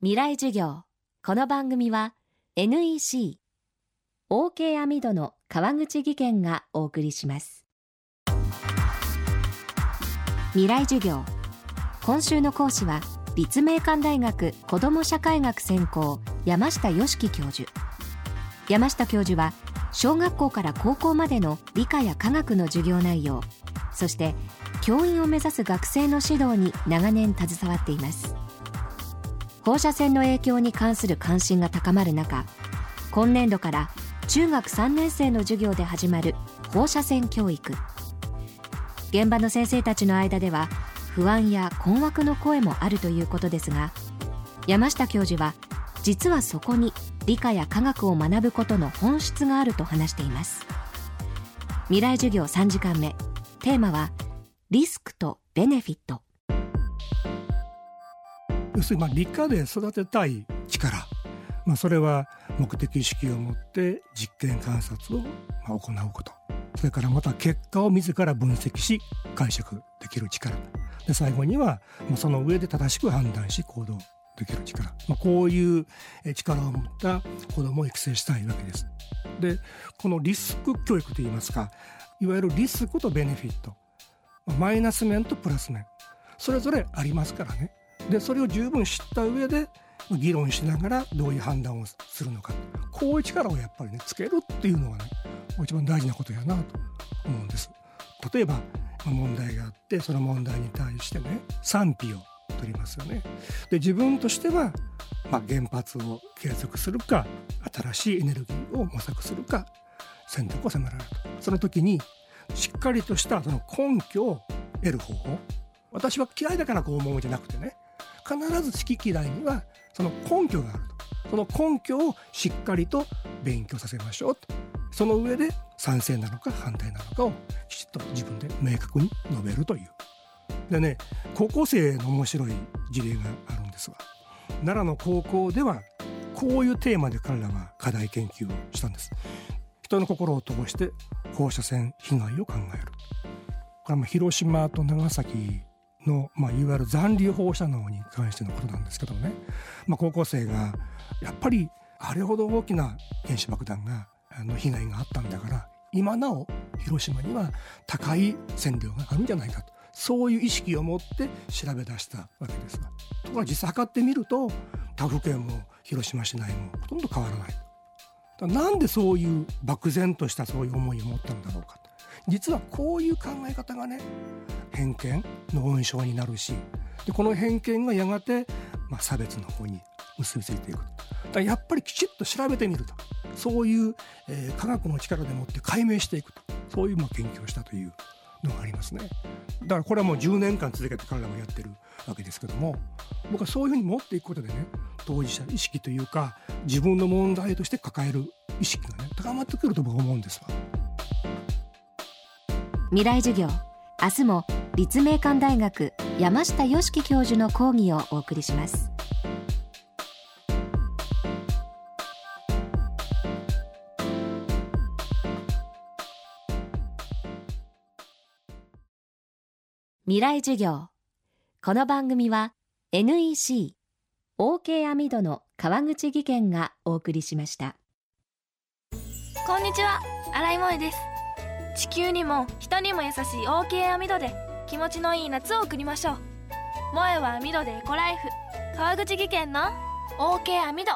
未来授業。この番組は NEC OK アミドの川口義賢がお送りします。未来授業。今週の講師は立命館大学子ども社会学専攻山下良樹教授。山下教授は小学校から高校までの理科や科学の授業内容そして教員を目指す学生の指導に長年携わっています。放射線の影響に関する関心が高まる中今年度から中学3年生の授業で始まる放射線教育。現場の先生たちの間では不安や困惑の声もあるということですが山下教授は実はそこに理科や科学を学ぶことの本質があると話しています。未来授業3時間目。テーマはリスクとベネフィット。要するにまあ理科で育てたい力、まあ、それは目的意識を持って実験観察をまあ行うこと。それからまた結果を自ら分析し解釈できる力。で最後にはまあその上で正しく判断し行動できる力、まあ、こういう力を持った子どもを育成したいわけです。でこのリスク教育といいますかいわゆるリスクとベネフィット。マイナス面とプラス面。それぞれありますからね。でそれを十分知った上で議論しながらどういう判断をするのかこういう力をやっぱりねつけるっていうのがね一番大事なことやなと思うんです。例えば問題があってその問題に対してね賛否を取りますよね。で自分としては、まあ、原発を継続するか新しいエネルギーを模索するか選択を迫られるとその時にしっかりとしたその根拠を得る方法私は嫌いだからこう思うんじゃなくてね必ず好き嫌いにはその根拠があると。その根拠をしっかりと勉強させましょうと。その上で賛成なのか反対なのかをきちっと自分で明確に述べるという。でね高校生の面白い事例があるんですが奈良の高校ではこういうテーマで彼らは課題研究をしたんです。人の心を通して放射線被害を考える。これは広島と長崎の、まあ、いわゆる残留放射能に関してのことなんですけどもね、まあ、高校生がやっぱりあれほど大きな原子爆弾があの被害があったんだから今なお広島には高い線量があるんじゃないかと。そういう意識を持って調べ出したわけですがところが実際測ってみると他府県も広島市内もほとんど変わらない。なんでそういう漠然としたそういう思いを持ったんだろうか実はこういう考え方がね偏見の温床になるしでこの偏見がやがて、まあ、差別の方に結びついていく。だやっぱりきちっと調べてみると。そういう、えー、科学の力でもって解明していくと。そういうまあ研究をしたというのがありますね。だからこれはもう10年間続けて彼らもやってるわけですけども僕はそういうふうに持っていくことでね当事者意識というか自分の問題として抱える意識がね高まってくると僕は思うんですわ。未来授業明日も立命館大学山下良樹教授の講義をお送りします。未来授業。この番組は NEC OK アミドの川口義賢がお送りしました。こんにちは。新井萌です。地球にも人にも優しい OK アミドで気持ちのいい夏を送りましょう。萌えはアミドでエコライフ。川口技研の OK アミド。